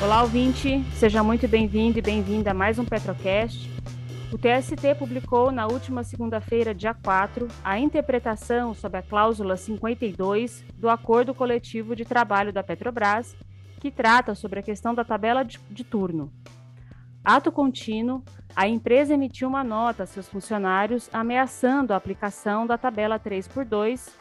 Olá, ouvinte, seja muito bem-vindo e bem-vinda a mais um Petrocast. O TST publicou na última segunda-feira, dia 4, a interpretação sobre a cláusula 52 do Acordo Coletivo de Trabalho da Petrobras, que trata sobre a questão da tabela de, de turno. Ato contínuo, a empresa emitiu uma nota a seus funcionários ameaçando a aplicação da tabela 3x2,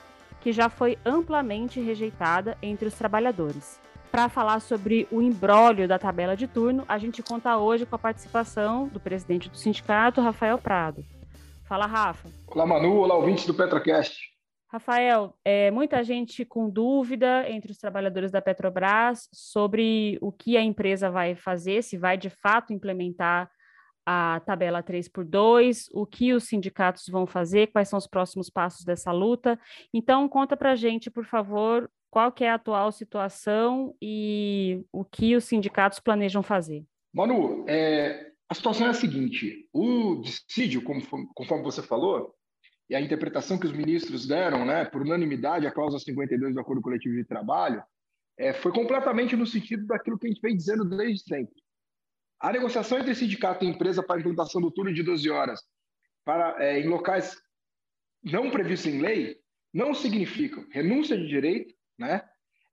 que já foi amplamente rejeitada entre os trabalhadores para falar sobre o embrólio da tabela de turno, a gente conta hoje com a participação do presidente do sindicato, Rafael Prado. Fala, Rafa. Olá, Manu. Olá, ouvintes do Petrocast. Rafael, é, muita gente com dúvida entre os trabalhadores da Petrobras sobre o que a empresa vai fazer, se vai de fato implementar a tabela 3 por 2, o que os sindicatos vão fazer, quais são os próximos passos dessa luta. Então, conta para a gente, por favor, qual que é a atual situação e o que os sindicatos planejam fazer. Manu, é, a situação é a seguinte: o dissídio, conforme você falou, e a interpretação que os ministros deram, né, por unanimidade, a cláusula 52 do Acordo Coletivo de Trabalho, é, foi completamente no sentido daquilo que a gente vem dizendo desde sempre. A negociação entre sindicato e empresa para a implantação do turno de 12 horas para, é, em locais não previstos em lei não significa renúncia de direito, né?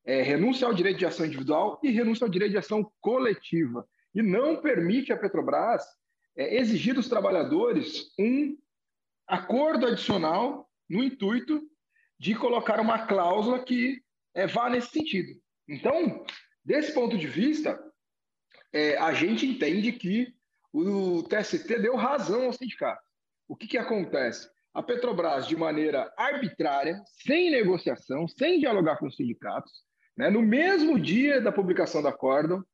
É, renúncia ao direito de ação individual e renúncia ao direito de ação coletiva. E não permite à Petrobras é, exigir dos trabalhadores um acordo adicional no intuito de colocar uma cláusula que é, vá nesse sentido. Então, desse ponto de vista, é, a gente entende que o TST deu razão ao sindicato. O que, que acontece? A Petrobras, de maneira arbitrária, sem negociação, sem dialogar com os sindicatos, né, no mesmo dia da publicação da acórdão,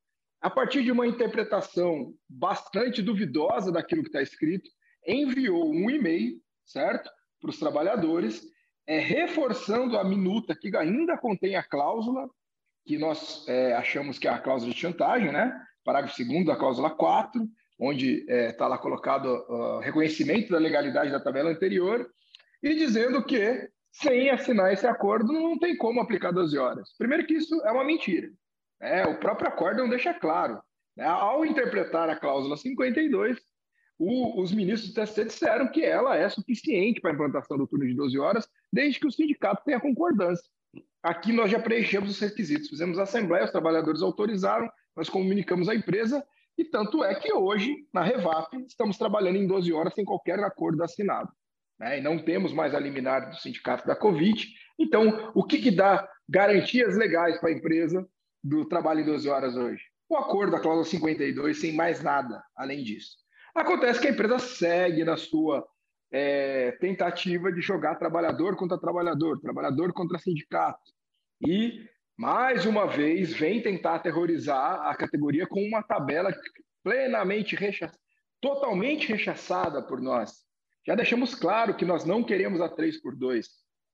a partir de uma interpretação bastante duvidosa daquilo que está escrito, enviou um e-mail, certo, para os trabalhadores, é, reforçando a minuta que ainda contém a cláusula, que nós é, achamos que é a cláusula de chantagem, né? parágrafo 2 da cláusula 4, onde está é, tá lá colocado uh, reconhecimento da legalidade da tabela anterior, e dizendo que, sem assinar esse acordo, não tem como aplicar 12 horas. Primeiro que isso é uma mentira. Né? O próprio acordo não deixa claro. Né? Ao interpretar a cláusula 52, o, os ministros do TSE disseram que ela é suficiente para a implantação do turno de 12 horas, desde que o sindicato tenha concordância. Aqui nós já preenchemos os requisitos, fizemos a assembleia, os trabalhadores autorizaram, nós comunicamos à empresa e tanto é que hoje, na Revap, estamos trabalhando em 12 horas sem qualquer acordo assinado. Né? E não temos mais a liminar do sindicato da Covid. Então, o que, que dá garantias legais para a empresa do trabalho em 12 horas hoje? O acordo da cláusula 52, sem mais nada além disso. Acontece que a empresa segue na sua é, tentativa de jogar trabalhador contra trabalhador, trabalhador contra sindicato. E mais uma vez, vem tentar aterrorizar a categoria com uma tabela plenamente rechaçada, totalmente rechaçada por nós. Já deixamos claro que nós não queremos a 3 por 2,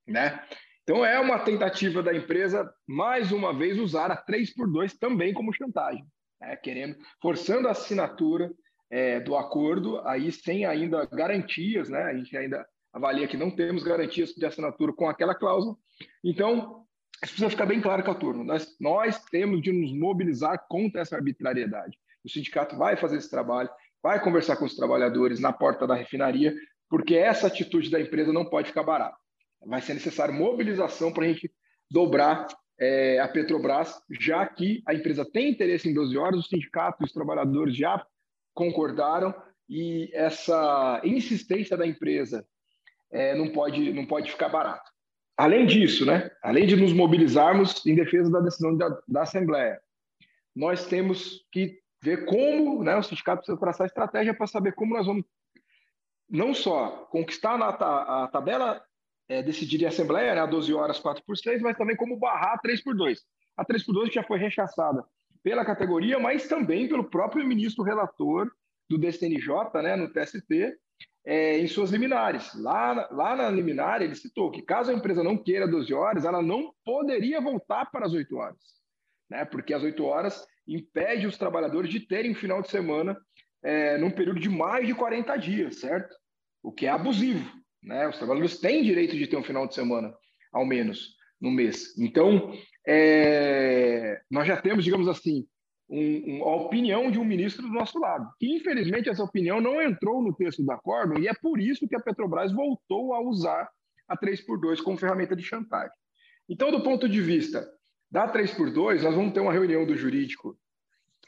né? Então é uma tentativa da empresa mais uma vez usar a 3 por 2 também como chantagem, né? querendo forçando a assinatura é, do acordo aí sem ainda garantias, né? A gente ainda avalia que não temos garantias de assinatura com aquela cláusula. Então isso precisa ficar bem claro turma. Nós, nós temos de nos mobilizar contra essa arbitrariedade. O sindicato vai fazer esse trabalho, vai conversar com os trabalhadores na porta da refinaria, porque essa atitude da empresa não pode ficar barata. Vai ser necessário mobilização para a gente dobrar é, a Petrobras, já que a empresa tem interesse em 12 horas, os sindicatos e os trabalhadores já concordaram e essa insistência da empresa é, não, pode, não pode ficar barata. Além disso, né, além de nos mobilizarmos em defesa da decisão da, da Assembleia, nós temos que ver como né, o sindicato precisa traçar estratégia para saber como nós vamos não só conquistar na, a tabela é, decidida em Assembleia, né, a 12 horas, 4 por 6, mas também como barrar a 3 por 2. A 3 por 2 já foi rechaçada pela categoria, mas também pelo próprio ministro relator do DCNJ, né, no TST, é, em suas liminares. Lá, lá na liminar, ele citou que caso a empresa não queira 12 horas, ela não poderia voltar para as 8 horas, né? porque as 8 horas impede os trabalhadores de terem um final de semana é, num período de mais de 40 dias, certo? O que é abusivo. Né? Os trabalhadores têm direito de ter um final de semana, ao menos, no mês. Então, é, nós já temos, digamos assim, um, um, a opinião de um ministro do nosso lado. Que, infelizmente, essa opinião não entrou no texto do acordo e é por isso que a Petrobras voltou a usar a 3x2 como ferramenta de chantagem. Então, do ponto de vista da 3x2, nós vamos ter uma reunião do jurídico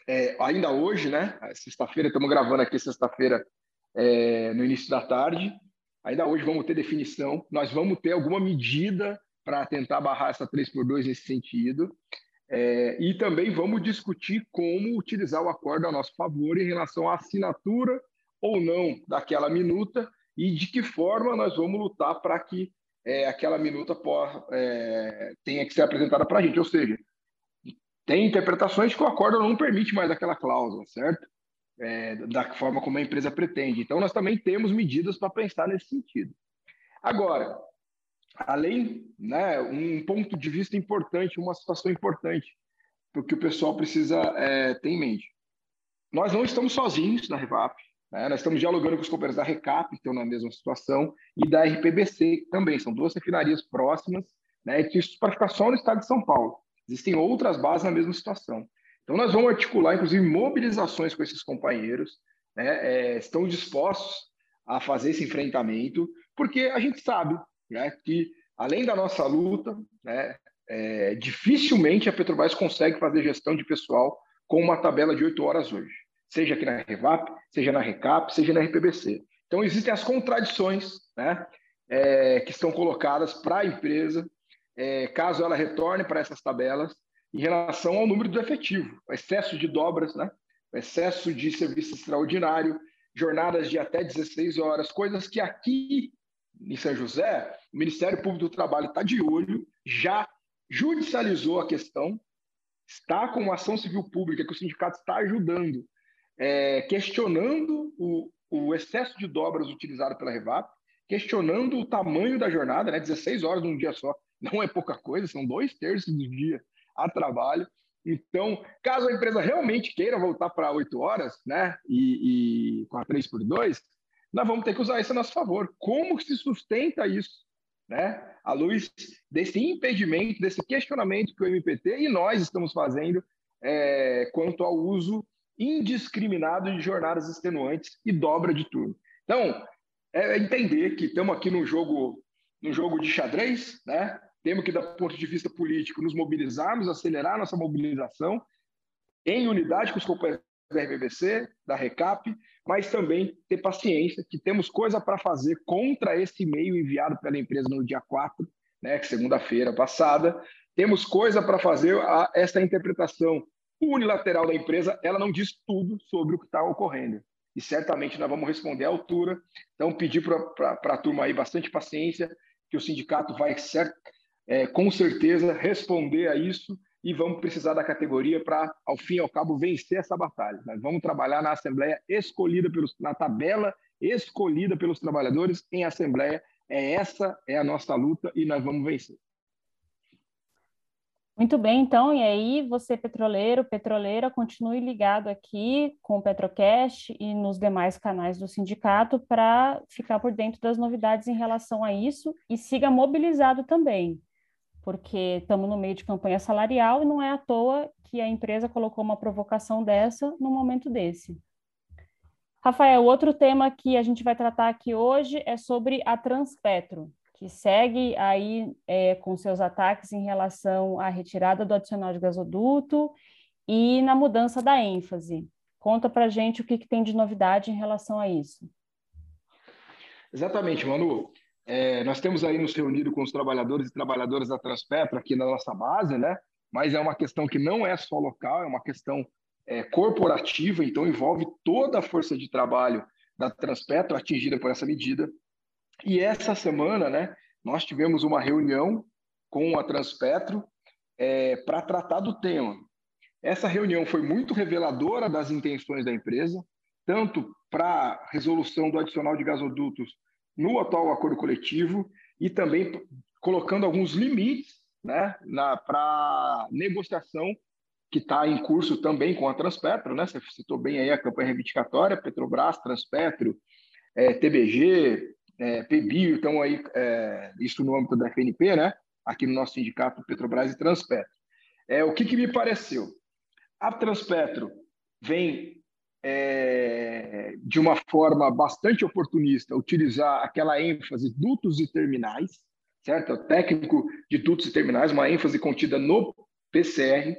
é, ainda hoje, né? Sexta-feira, estamos gravando aqui sexta-feira é, no início da tarde. Ainda hoje vamos ter definição. Nós vamos ter alguma medida para tentar barrar essa 3x2 nesse sentido. É, e também vamos discutir como utilizar o acordo a nosso favor em relação à assinatura ou não daquela minuta e de que forma nós vamos lutar para que é, aquela minuta por, é, tenha que ser apresentada para a gente. Ou seja, tem interpretações que o acordo não permite mais aquela cláusula, certo? É, da forma como a empresa pretende. Então, nós também temos medidas para pensar nesse sentido. Agora, além, né, um ponto de vista importante, uma situação importante, porque o pessoal precisa é, ter em mente. Nós não estamos sozinhos na Revap, né? nós estamos dialogando com os companheiros da Recap, que estão na mesma situação, e da RPBC também, são duas refinarias próximas, né, isso para ficar só no estado de São Paulo. Existem outras bases na mesma situação. Então, nós vamos articular, inclusive, mobilizações com esses companheiros, né, é, estão dispostos a fazer esse enfrentamento, porque a gente sabe né, que, além da nossa luta, né, é, dificilmente a Petrobras consegue fazer gestão de pessoal com uma tabela de oito horas hoje, seja aqui na Revap, seja na Recap, seja na RPBC. Então, existem as contradições né, é, que estão colocadas para a empresa, é, caso ela retorne para essas tabelas, em relação ao número do efetivo, o excesso de dobras, né, o excesso de serviço extraordinário, jornadas de até 16 horas, coisas que aqui em São José, o Ministério Público do Trabalho está de olho, já judicializou a questão, está com uma ação civil pública que o sindicato está ajudando, é, questionando o, o, excesso de dobras utilizado pela Revap, questionando o tamanho da jornada, né, 16 horas num dia só, não é pouca coisa, são dois terços do dia a trabalho. Então, caso a empresa realmente queira voltar para 8 horas, né, e, e com a 3 por 2, nós vamos ter que usar isso a nosso favor. Como se sustenta isso? Né? À luz desse impedimento, desse questionamento que o MPT e nós estamos fazendo é, quanto ao uso indiscriminado de jornadas extenuantes e dobra de turno. Então, é entender que estamos aqui no jogo, no jogo de xadrez, né? temos que, do ponto de vista político, nos mobilizarmos, acelerar nossa mobilização em unidade com os companheiros da RBBC, da RECAP, mas também ter paciência, que temos coisa para fazer contra esse e-mail enviado pela empresa no dia 4, né, segunda-feira passada. Temos coisa para fazer, a, essa interpretação unilateral da empresa, ela não diz tudo sobre o que está ocorrendo. E certamente nós vamos responder à altura. Então, pedir para a turma aí bastante paciência, que o sindicato vai, certo, é, com certeza, responder a isso e vamos precisar da categoria para, ao fim e ao cabo, vencer essa batalha. Nós vamos trabalhar na Assembleia escolhida pelos, na tabela escolhida pelos trabalhadores em Assembleia. É essa é a nossa luta e nós vamos vencer. Muito bem, então, e aí você, petroleiro, petroleira, continue ligado aqui com o Petrocast e nos demais canais do sindicato para ficar por dentro das novidades em relação a isso e siga mobilizado também porque estamos no meio de campanha salarial e não é à toa que a empresa colocou uma provocação dessa no momento desse. Rafael, outro tema que a gente vai tratar aqui hoje é sobre a Transpetro, que segue aí é, com seus ataques em relação à retirada do adicional de gasoduto e na mudança da ênfase. Conta para gente o que, que tem de novidade em relação a isso. Exatamente, Manu. É, nós temos aí nos reunido com os trabalhadores e trabalhadoras da Transpetro aqui na nossa base, né? Mas é uma questão que não é só local, é uma questão é, corporativa, então envolve toda a força de trabalho da Transpetro atingida por essa medida. E essa semana, né, nós tivemos uma reunião com a Transpetro é, para tratar do tema. Essa reunião foi muito reveladora das intenções da empresa, tanto para a resolução do adicional de gasodutos no atual acordo coletivo e também colocando alguns limites né, para negociação que está em curso também com a Transpetro, né? Você citou bem aí a campanha reivindicatória, Petrobras, Transpetro, é, TBG, é, PBio, então aí é, isso no âmbito da FNP, né? Aqui no nosso sindicato Petrobras e Transpetro. É, o que, que me pareceu? A Transpetro vem é, de uma forma bastante oportunista utilizar aquela ênfase dutos e terminais, certo? O técnico de dutos e terminais, uma ênfase contida no PCR,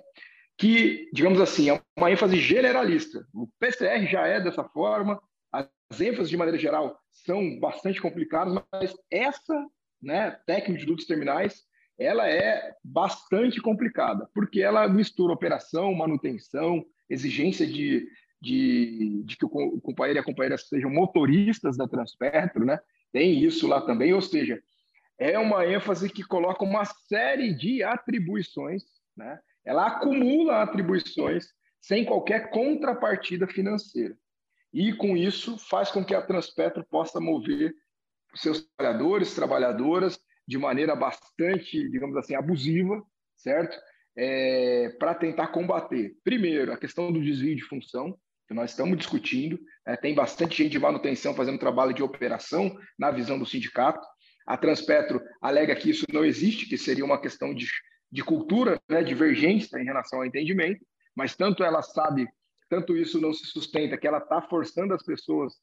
que, digamos assim, é uma ênfase generalista. O PCR já é dessa forma, as ênfases de maneira geral são bastante complicadas, mas essa, né, técnica de dutos terminais, ela é bastante complicada, porque ela mistura operação, manutenção, exigência de, de, de que o companheiro e a companheira sejam motoristas da Transpetro, né? Tem isso lá também, ou seja, é uma ênfase que coloca uma série de atribuições, né? Ela acumula atribuições sem qualquer contrapartida financeira. E com isso faz com que a Transpetro possa mover seus trabalhadores, trabalhadoras de maneira bastante, digamos assim, abusiva, certo? É, para tentar combater, primeiro, a questão do desvio de função, que nós estamos discutindo. É, tem bastante gente de manutenção fazendo trabalho de operação na visão do sindicato. A Transpetro alega que isso não existe, que seria uma questão de, de cultura, né, divergência em relação ao entendimento, mas tanto ela sabe, tanto isso não se sustenta, que ela está forçando as pessoas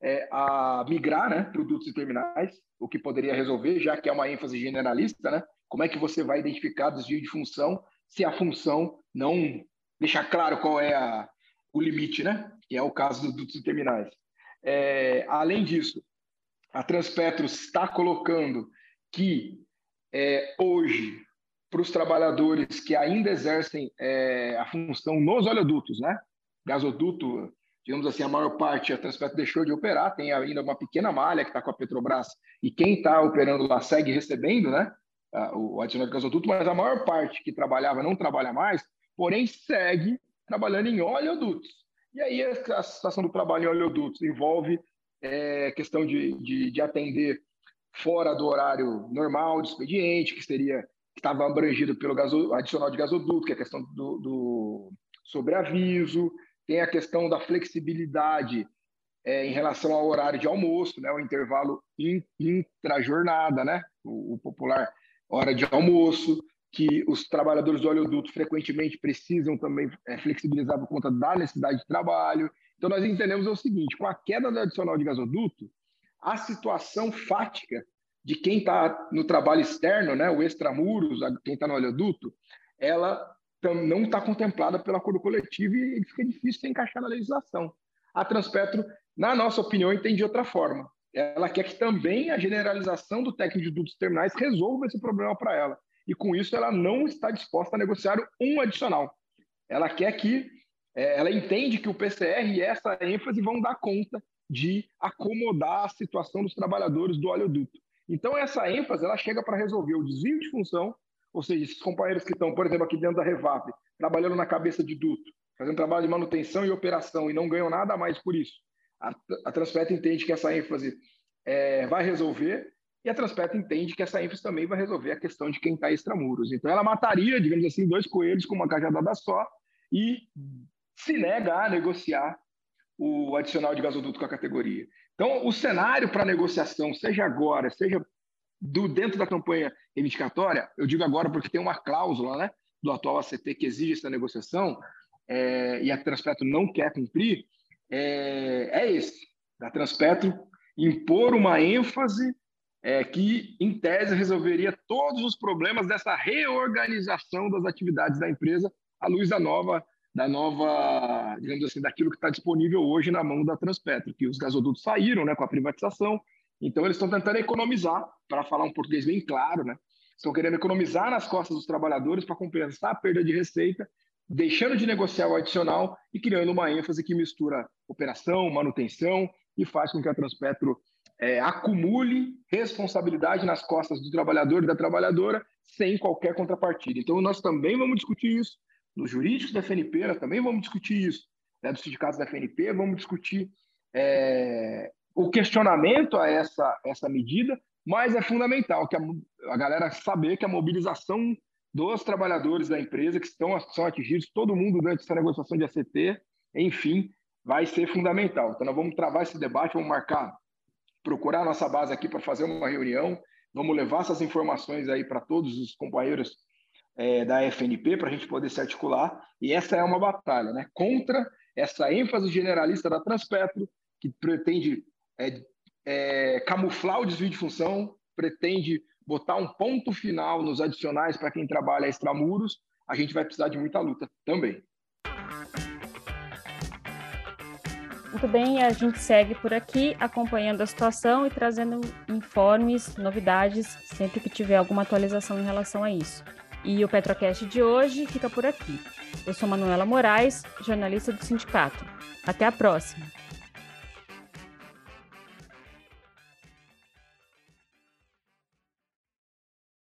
é, a migrar né, produtos e terminais, o que poderia resolver, já que é uma ênfase generalista, né? Como é que você vai identificar desvio de função se a função não deixar claro qual é a, o limite, né? Que é o caso dos dutos e terminais. É, além disso, a Transpetro está colocando que é, hoje, para os trabalhadores que ainda exercem é, a função nos oleodutos, né? Gasoduto, digamos assim, a maior parte a Transpetro deixou de operar, tem ainda uma pequena malha que está com a Petrobras e quem está operando lá segue recebendo, né? O adicional de gasoduto, mas a maior parte que trabalhava não trabalha mais, porém segue trabalhando em oleodutos. E aí a situação do trabalho em oleodutos envolve é, questão de, de, de, atender fora do horário normal de expediente, que seria que estava abrangido pelo gaso, adicional de gasoduto, que é a questão do, do sobreaviso, tem a questão da flexibilidade é, em relação ao horário de almoço, né, o intervalo intrajornada, né, o, o popular hora de almoço, que os trabalhadores do oleoduto frequentemente precisam também é, flexibilizar por conta da necessidade de trabalho. Então, nós entendemos o seguinte: com a queda do adicional de gasoduto, a situação fática de quem está no trabalho externo, né, o extramuros, quem está no oleoduto, ela não está contemplada pelo acordo coletivo e fica difícil de encaixar na legislação. A Transpetro, na nossa opinião, entende de outra forma. Ela quer que também a generalização do técnico de dutos terminais resolva esse problema para ela. E com isso, ela não está disposta a negociar um adicional. Ela quer que, é, ela entende que o PCR e essa ênfase vão dar conta de acomodar a situação dos trabalhadores do oleoduto. Então, essa ênfase ela chega para resolver o desvio de função, ou seja, esses companheiros que estão, por exemplo, aqui dentro da Revap, trabalhando na cabeça de duto, fazendo trabalho de manutenção e operação e não ganham nada mais por isso. A, a Transpet entende que essa ênfase é, vai resolver e a Transpetro entende que essa ênfase também vai resolver a questão de quem está extramuros. Então, ela mataria, digamos assim, dois coelhos com uma cajadada só e se nega a negociar o adicional de gasoduto com a categoria. Então, o cenário para negociação, seja agora, seja do dentro da campanha reivindicatória, eu digo agora porque tem uma cláusula né, do atual ACT que exige essa negociação é, e a Transpetro não quer cumprir, é, é esse, da Transpetro impor uma ênfase é, que, em tese, resolveria todos os problemas dessa reorganização das atividades da empresa à luz da nova, da nova, digamos assim, daquilo que está disponível hoje na mão da Transpetro, que os gasodutos saíram né, com a privatização, então eles estão tentando economizar, para falar um português bem claro, né? Estão querendo economizar nas costas dos trabalhadores para compensar a perda de receita, deixando de negociar o adicional e criando uma ênfase que mistura operação, manutenção e faz com que a Transpetro é, acumule responsabilidade nas costas do trabalhador e da trabalhadora sem qualquer contrapartida. Então, nós também vamos discutir isso nos jurídicos da FNP, nós também vamos discutir isso né, dos sindicatos da FNP, vamos discutir é, o questionamento a essa, essa medida, mas é fundamental que a, a galera saber que a mobilização dos trabalhadores da empresa que estão são atingidos, todo mundo durante essa negociação de ACT, enfim, vai ser fundamental. Então, nós vamos travar esse debate, vamos marcar procurar a nossa base aqui para fazer uma reunião. Vamos levar essas informações aí para todos os companheiros é, da FNP para a gente poder se articular. E essa é uma batalha, né? Contra essa ênfase generalista da Transpetro, que pretende é, é, camuflar o desvio de função, pretende botar um ponto final nos adicionais para quem trabalha extramuros, a gente vai precisar de muita luta também. Muito bem, a gente segue por aqui acompanhando a situação e trazendo informes, novidades, sempre que tiver alguma atualização em relação a isso. E o Petrocast de hoje fica por aqui. Eu sou Manuela Moraes, jornalista do sindicato. Até a próxima!